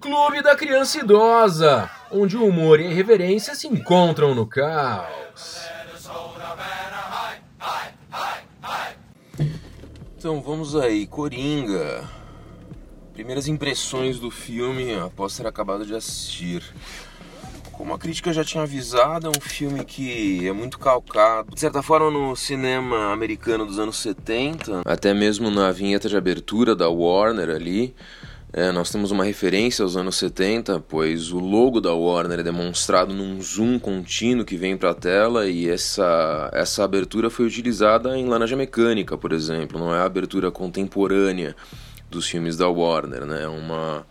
Clube da Criança Idosa, onde o humor e a irreverência se encontram no caos. Então vamos aí, Coringa. Primeiras impressões do filme após ter acabado de assistir. Como a crítica já tinha avisado, é um filme que é muito calcado, de certa forma, no cinema americano dos anos 70, até mesmo na vinheta de abertura da Warner ali. É, nós temos uma referência aos anos 70, pois o logo da Warner é demonstrado num zoom contínuo que vem para a tela e essa, essa abertura foi utilizada em Laranja Mecânica, por exemplo, não é a abertura contemporânea dos filmes da Warner, né? é uma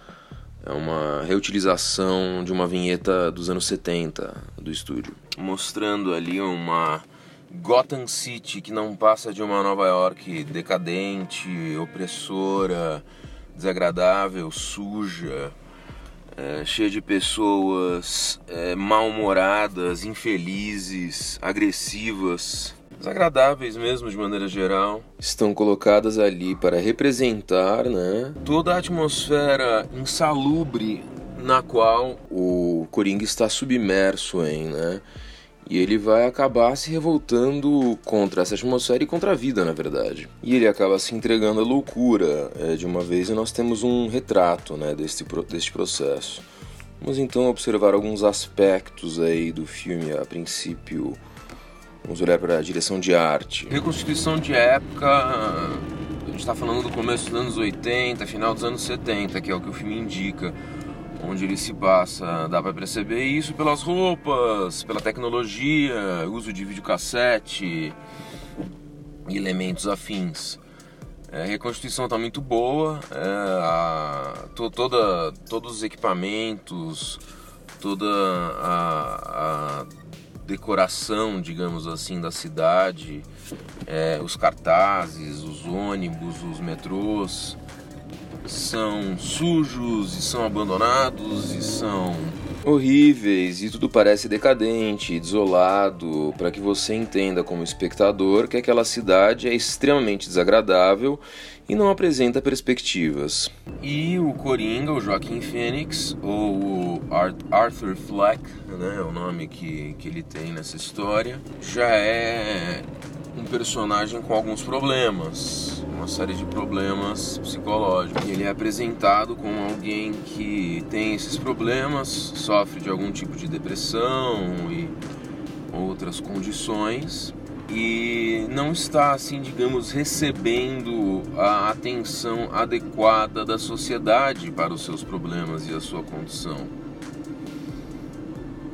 é uma reutilização de uma vinheta dos anos 70 do estúdio, mostrando ali uma Gotham City que não passa de uma Nova York decadente, opressora, desagradável, suja, é, cheia de pessoas é, mal-humoradas, infelizes, agressivas desagradáveis mesmo de maneira geral, estão colocadas ali para representar, né, toda a atmosfera insalubre na qual o Coringa está submerso em, né? E ele vai acabar se revoltando contra essa atmosfera e contra a vida, na verdade. E ele acaba se entregando à loucura é, de uma vez e nós temos um retrato né, deste, deste processo. Vamos então observar alguns aspectos aí do filme a princípio Vamos olhar para a direção de arte. Reconstituição de época, a gente está falando do começo dos anos 80, final dos anos 70, que é o que o filme indica. Onde ele se passa, dá para perceber isso pelas roupas, pela tecnologia, uso de videocassete e elementos afins. É, a reconstituição está muito boa, é, a, to, toda, todos os equipamentos, toda a, a decoração, digamos assim, da cidade, é, os cartazes, os ônibus, os metrôs são sujos e são abandonados e são horríveis e tudo parece decadente, desolado, para que você entenda como espectador que aquela cidade é extremamente desagradável e não apresenta perspectivas. E o Coringa, o Joaquim Phoenix, ou o Arthur Fleck, né, é o nome que, que ele tem nessa história, já é um personagem com alguns problemas, uma série de problemas psicológicos. Ele é apresentado como alguém que tem esses problemas, sofre de algum tipo de depressão e outras condições e não está assim, digamos, recebendo a atenção adequada da sociedade para os seus problemas e a sua condição.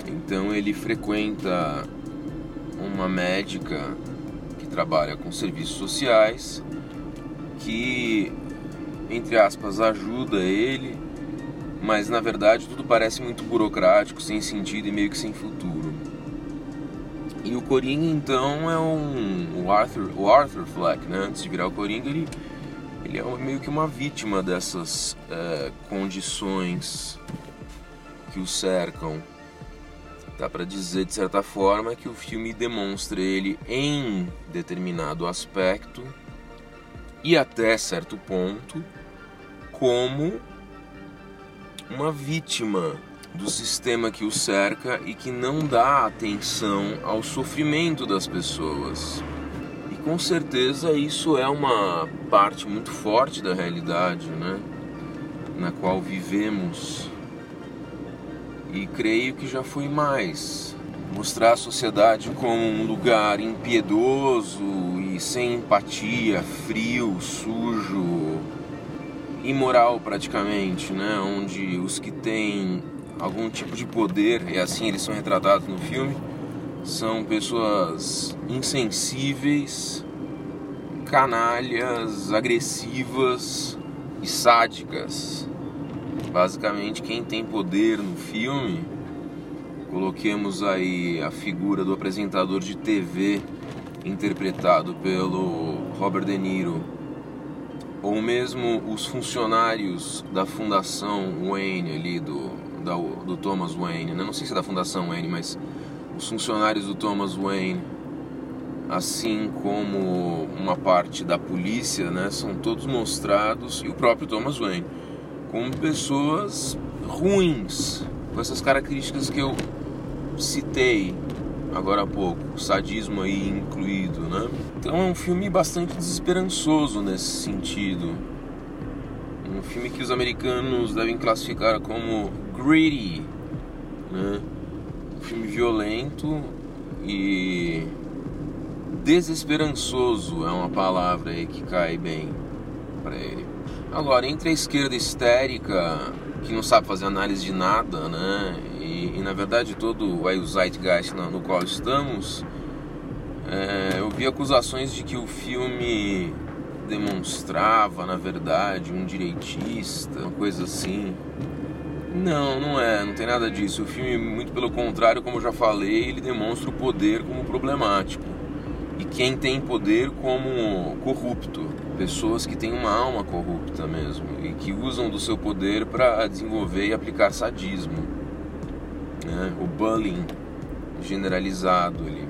Então ele frequenta uma médica trabalha com serviços sociais, que, entre aspas, ajuda ele, mas na verdade tudo parece muito burocrático, sem sentido e meio que sem futuro. E o Coringa então é um. O Arthur, o Arthur Fleck, né? Antes de virar o Coringa, ele, ele é meio que uma vítima dessas é, condições que o cercam. Dá para dizer de certa forma que o filme demonstra ele em determinado aspecto e até certo ponto como uma vítima do sistema que o cerca e que não dá atenção ao sofrimento das pessoas. E com certeza isso é uma parte muito forte da realidade, né? Na qual vivemos e creio que já foi mais. Mostrar a sociedade como um lugar impiedoso e sem empatia, frio, sujo, imoral praticamente, né? Onde os que têm algum tipo de poder, e assim eles são retratados no filme, são pessoas insensíveis, canalhas, agressivas e sádicas Basicamente, quem tem poder no filme, coloquemos aí a figura do apresentador de TV interpretado pelo Robert De Niro, ou mesmo os funcionários da Fundação Wayne ali do, da, do Thomas Wayne, né? não sei se é da Fundação Wayne, mas os funcionários do Thomas Wayne assim como uma parte da polícia, né, são todos mostrados, e o próprio Thomas Wayne, como pessoas ruins, com essas características que eu citei agora há pouco, sadismo aí incluído, né? Então é um filme bastante desesperançoso nesse sentido. Um filme que os americanos devem classificar como gritty, né? Um filme violento e desesperançoso é uma palavra aí que cai bem para ele. Agora, entre a esquerda histérica, que não sabe fazer análise de nada, né? E, e na verdade todo o zeitgeist no, no qual estamos, é, eu vi acusações de que o filme demonstrava, na verdade, um direitista, uma coisa assim. Não, não é, não tem nada disso. O filme, muito pelo contrário, como eu já falei, ele demonstra o poder como problemático e quem tem poder como corrupto, pessoas que têm uma alma corrupta mesmo e que usam do seu poder para desenvolver e aplicar sadismo, né? o bullying generalizado ali.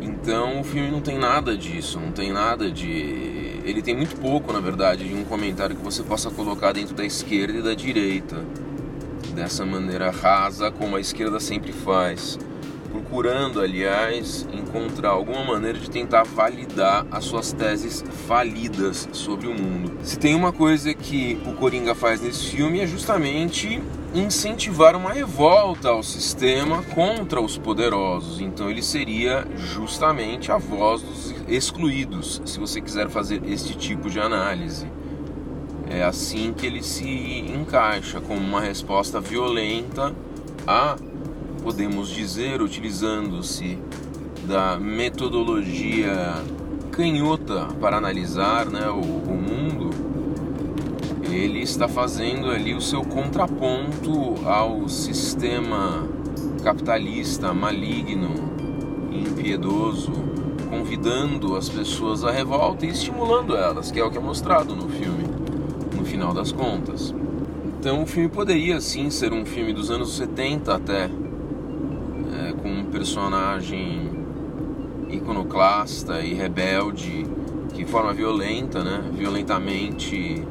Então o filme não tem nada disso, não tem nada de. Ele tem muito pouco, na verdade, de um comentário que você possa colocar dentro da esquerda e da direita, dessa maneira rasa como a esquerda sempre faz procurando, aliás, encontrar alguma maneira de tentar validar as suas teses falidas sobre o mundo. Se tem uma coisa que o Coringa faz nesse filme é justamente incentivar uma revolta ao sistema contra os poderosos. Então ele seria justamente a voz dos excluídos, se você quiser fazer este tipo de análise. É assim que ele se encaixa como uma resposta violenta a podemos dizer, utilizando-se da metodologia canhota para analisar né, o, o, mundo, ele está fazendo ali o seu contraponto ao sistema capitalista maligno impiedoso, convidando as pessoas à revolta e estimulando elas, que é o que é mostrado no filme, no final das contas. Então o filme poderia sim ser um filme dos anos 70 até, personagem iconoclasta e rebelde que de forma violenta, né, violentamente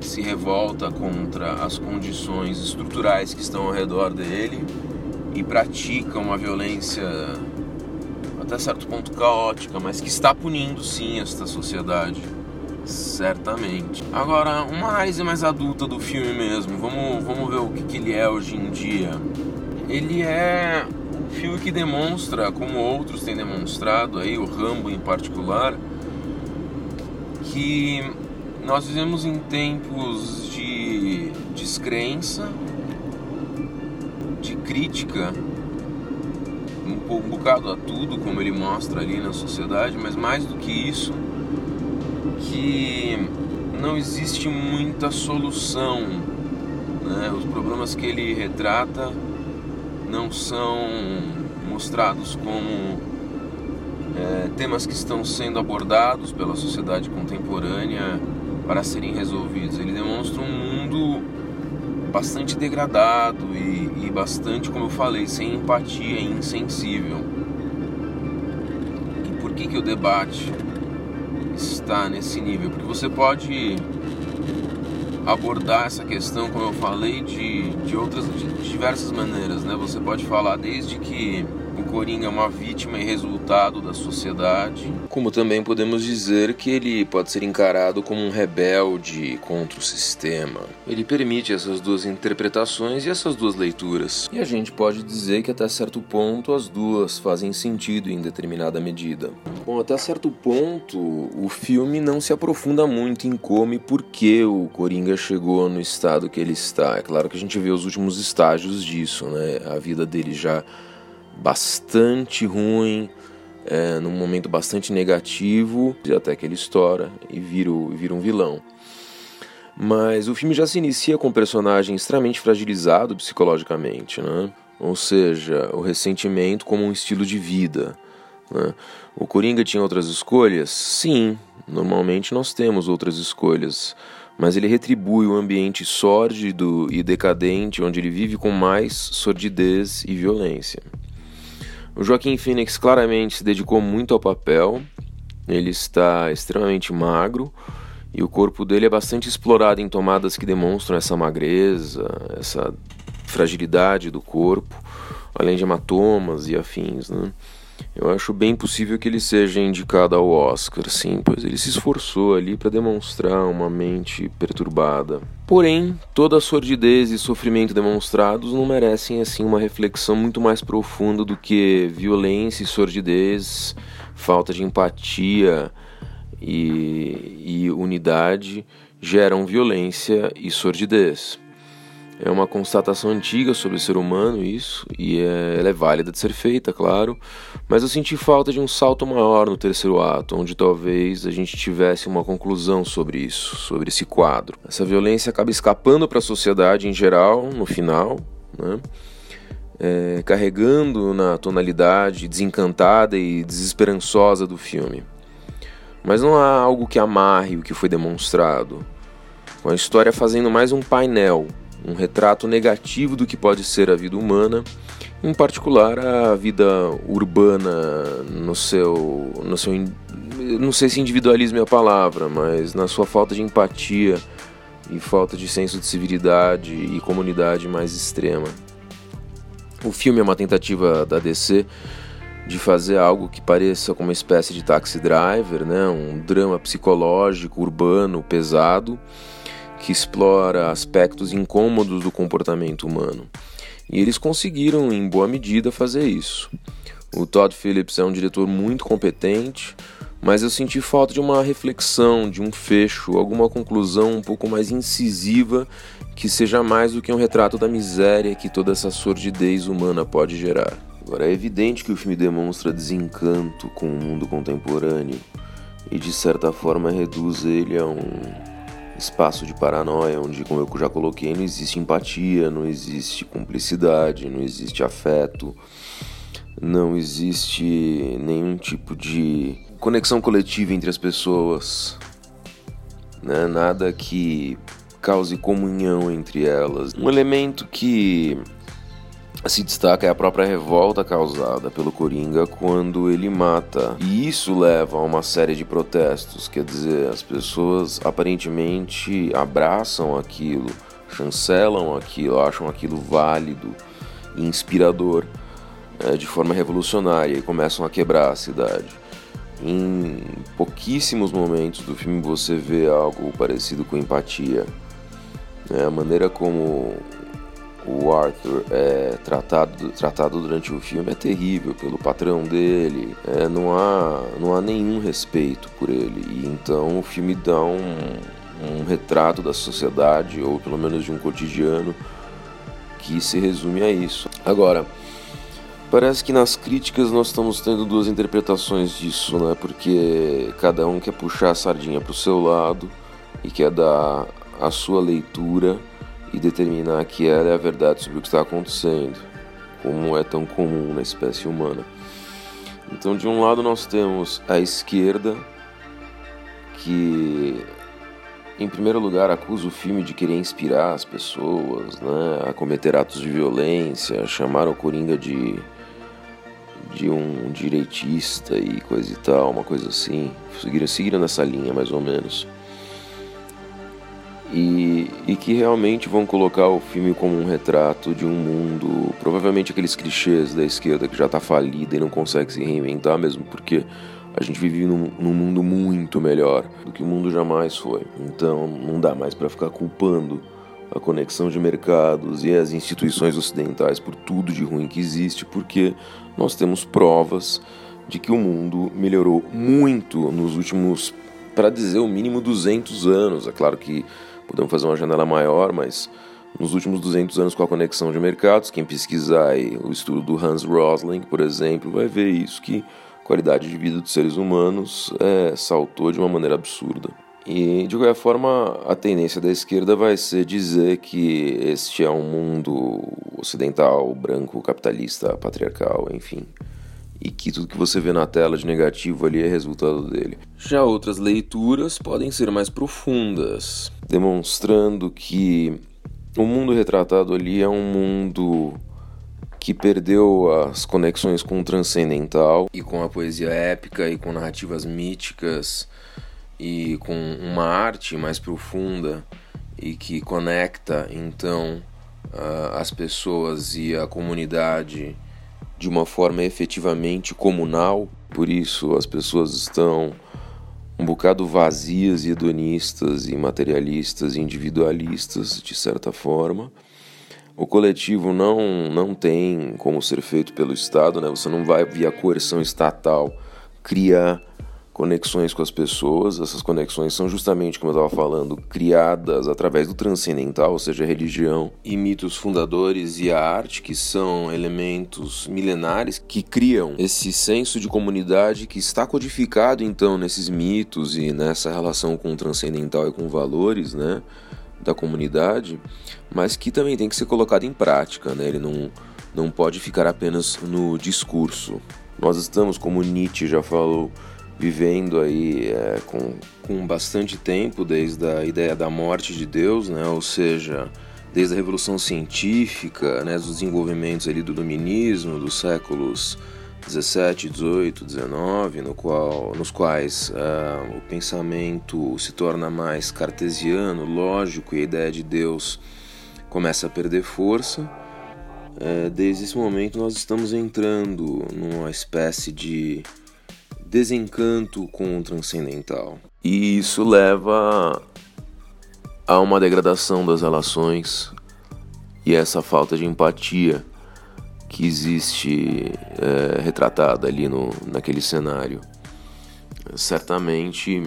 se revolta contra as condições estruturais que estão ao redor dele e pratica uma violência até certo ponto caótica, mas que está punindo sim esta sociedade, certamente. Agora, uma análise mais adulta do filme mesmo, vamos, vamos ver o que, que ele é hoje em dia. Ele é filme que demonstra, como outros têm demonstrado, aí o Rambo em particular, que nós vivemos em tempos de descrença, de crítica, um, bocado a tudo, como ele mostra ali na sociedade, mas mais do que isso, que não existe muita solução. Né? Os problemas que ele retrata não são mostrados como é, temas que estão sendo abordados pela sociedade contemporânea para serem resolvidos. Ele demonstra um mundo bastante degradado e, e bastante, como eu falei, sem empatia e insensível. E por que, que o debate está nesse nível? Porque você pode abordar essa questão, como eu falei, de, de outras de diversas maneiras, né? Você pode falar desde o Coringa é uma vítima e resultado da sociedade, como também podemos dizer que ele pode ser encarado como um rebelde contra o sistema. Ele permite essas duas interpretações e essas duas leituras. E a gente pode dizer que até certo ponto as duas fazem sentido em determinada medida. Bom, até certo ponto o filme não se aprofunda muito em como e por que o Coringa chegou no estado que ele está. É claro que a gente vê os últimos estágios disso, né? A vida dele já bastante ruim, é, num momento bastante negativo, até que ele estoura e vira, vira um vilão. Mas o filme já se inicia com um personagem extremamente fragilizado psicologicamente, né? ou seja, o ressentimento como um estilo de vida. Né? O Coringa tinha outras escolhas? Sim, normalmente nós temos outras escolhas, mas ele retribui o ambiente sórdido e decadente onde ele vive com mais sordidez e violência. O Joaquim Phoenix claramente se dedicou muito ao papel, ele está extremamente magro e o corpo dele é bastante explorado em tomadas que demonstram essa magreza, essa fragilidade do corpo, além de hematomas e afins, né? Eu acho bem possível que ele seja indicado ao Oscar, sim, pois ele se esforçou ali para demonstrar uma mente perturbada. Porém, toda a sordidez e sofrimento demonstrados não merecem assim uma reflexão muito mais profunda do que violência e sordidez, falta de empatia e, e unidade geram violência e sordidez. É uma constatação antiga sobre o ser humano isso, e é, ela é válida de ser feita, claro, mas eu senti falta de um salto maior no terceiro ato, onde talvez a gente tivesse uma conclusão sobre isso, sobre esse quadro. Essa violência acaba escapando para a sociedade em geral, no final, né? É, carregando na tonalidade desencantada e desesperançosa do filme. Mas não há algo que amarre o que foi demonstrado, com a história fazendo mais um painel um retrato negativo do que pode ser a vida humana, em particular a vida urbana no seu, no seu não sei se individualismo é a palavra, mas na sua falta de empatia e falta de senso de civilidade e comunidade mais extrema. O filme é uma tentativa da DC de fazer algo que pareça como uma espécie de taxi driver, né? um drama psicológico urbano pesado que explora aspectos incômodos do comportamento humano. E eles conseguiram, em boa medida, fazer isso. O Todd Phillips é um diretor muito competente, mas eu senti falta de uma reflexão, de um fecho, alguma conclusão um pouco mais incisiva que seja mais do que um retrato da miséria que toda essa sordidez humana pode gerar. Agora, é evidente que o filme demonstra desencanto com o mundo contemporâneo e, de certa forma, reduz ele a um espaço de paranoia, onde, como eu já coloquei, não existe empatia, não existe cumplicidade, não existe afeto, não existe nenhum tipo de conexão coletiva entre as pessoas, né? nada que cause comunhão entre elas. Um elemento que se destaca é a própria revolta causada pelo Coringa quando ele mata. E isso leva a uma série de protestos, quer dizer, as pessoas aparentemente abraçam aquilo, chancelam aquilo, acham aquilo válido inspirador é, de forma revolucionária e começam a quebrar a cidade. Em pouquíssimos momentos do filme você vê algo parecido com empatia. É, a maneira como o Arthur é tratado, tratado durante o filme é terrível pelo patrão dele, é, não, há, não há nenhum respeito por ele, e então o filme dá um, um retrato da sociedade, ou pelo menos de um cotidiano, que se resume a isso. Agora, parece que nas críticas nós estamos tendo duas interpretações disso, né? Porque cada um quer puxar a sardinha para o seu lado e quer dar a sua leitura e determinar que ela é a verdade sobre o que está acontecendo, como é tão comum na espécie humana. Então, de um lado, nós temos a esquerda, que, em primeiro lugar, acusa o filme de querer inspirar as pessoas né, a cometer atos de violência, chamar o Coringa de, de um direitista e coisa e tal, uma coisa assim. Seguiram, seguiram nessa linha, mais ou menos e, e que realmente vão colocar o filme como um retrato de um mundo, provavelmente aqueles clichês da esquerda que já está falida e não consegue se reinventar mesmo, porque a gente vive num, num, mundo muito melhor do que o mundo jamais foi. Então não dá mais para ficar culpando a conexão de mercados e as instituições ocidentais por tudo de ruim que existe, porque nós temos provas de que o mundo melhorou muito nos últimos, para dizer o mínimo, 200 anos. É claro que Podemos fazer uma janela maior, mas nos últimos 200 anos com a conexão de mercados, quem pesquisar o estudo do Hans Rosling, por exemplo, vai ver isso, que a qualidade de vida dos seres humanos é, saltou de uma maneira absurda. E de qualquer forma, a tendência da esquerda vai ser dizer que este é um mundo ocidental, branco, capitalista, patriarcal, enfim. E que tudo que você vê na tela de negativo ali é resultado dele. Já outras leituras podem ser mais profundas, demonstrando que o mundo retratado ali é um mundo que perdeu as conexões com o transcendental e com a poesia épica e com narrativas míticas e com uma arte mais profunda e que conecta então as pessoas e a comunidade de uma forma efetivamente comunal. Por isso as pessoas estão um bocado vazias e hedonistas e materialistas e individualistas de certa forma. O coletivo não não tem como ser feito pelo Estado, né? Você não vai via coerção estatal criar conexões com as pessoas. Essas conexões são justamente, como eu estava falando, criadas através do transcendental, ou seja, a religião e mitos fundadores e a arte, que são elementos milenares que criam esse senso de comunidade que está codificado então nesses mitos e nessa relação com o transcendental e com valores, né? da comunidade, mas que também tem que ser colocado em prática, né? Ele não, não pode ficar apenas no discurso. Nós estamos, como Nietzsche já falou, vivendo aí é, com, com bastante tempo desde a ideia da morte de Deus, né? ou seja, desde a revolução científica, né? dos desenvolvimentos ali do dominismo dos séculos 17, 18, 19, no qual, nos quais uh, o pensamento se torna mais cartesiano, lógico, e a ideia de Deus começa a perder força. Uh, desde esse momento nós estamos entrando numa espécie de desencanto com o transcendental. E isso leva a uma degradação das relações e essa falta de empatia que existe é, retratada ali no, naquele cenário. Certamente,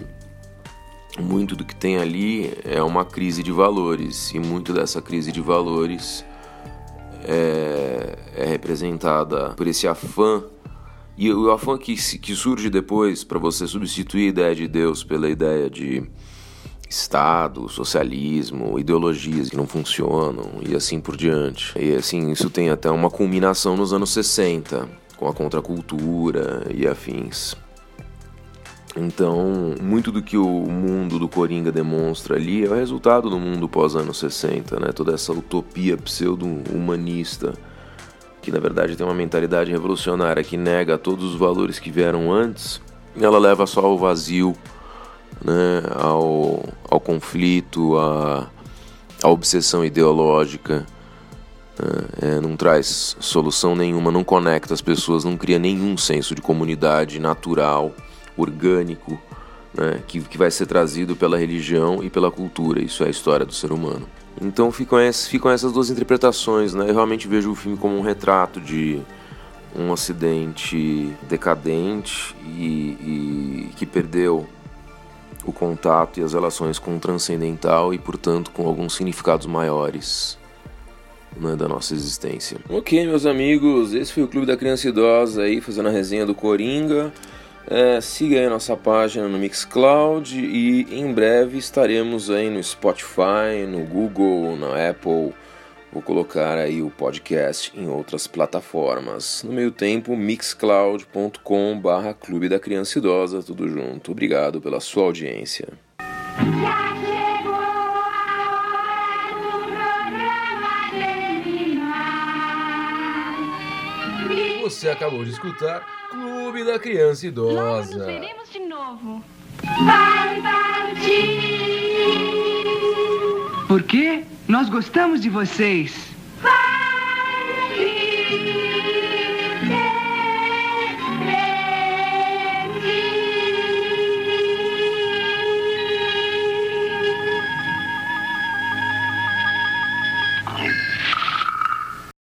muito do que tem ali é uma crise de valores, e muito dessa crise de valores é, é representada por esse afã e o afã que, que surge depois para você substituir a ideia de Deus pela ideia de Estado, socialismo, ideologias que não funcionam e assim por diante. E assim, isso tem até uma culminação nos anos 60, com a contracultura e afins. Então, muito do que o mundo do Coringa demonstra ali é o resultado do mundo pós-anos 60, né? Toda essa utopia pseudo-humanista que na verdade tem uma mentalidade revolucionária que nega todos os valores que vieram antes, ela leva só ao vazio, né, ao, ao conflito, à, à obsessão ideológica. Né, é, não traz solução nenhuma, não conecta as pessoas, não cria nenhum senso de comunidade natural, orgânico, né, que, que vai ser trazido pela religião e pela cultura. Isso é a história do ser humano. Então ficam, essas, ficam essas duas interpretações, né? Eu realmente vejo o filme como um retrato de um ocidente decadente e, e que perdeu o contato e as relações com o transcendental e, portanto, com alguns significados maiores né, da nossa existência. Ok, meus amigos, esse foi o Clube da Criança Idosa aí, fazendo a resenha do Coringa. É, siga aí a nossa página no Mixcloud e em breve estaremos aí no Spotify, no Google, na Apple. Vou colocar aí o podcast em outras plataformas. No meio tempo, mixcloud.com barra Clube da Criança Idosa, tudo junto. Obrigado pela sua audiência. Você acabou de escutar Clube da Criança Idosa. Logo nos veremos de novo. Vai partir. Por quê? Nós gostamos de vocês.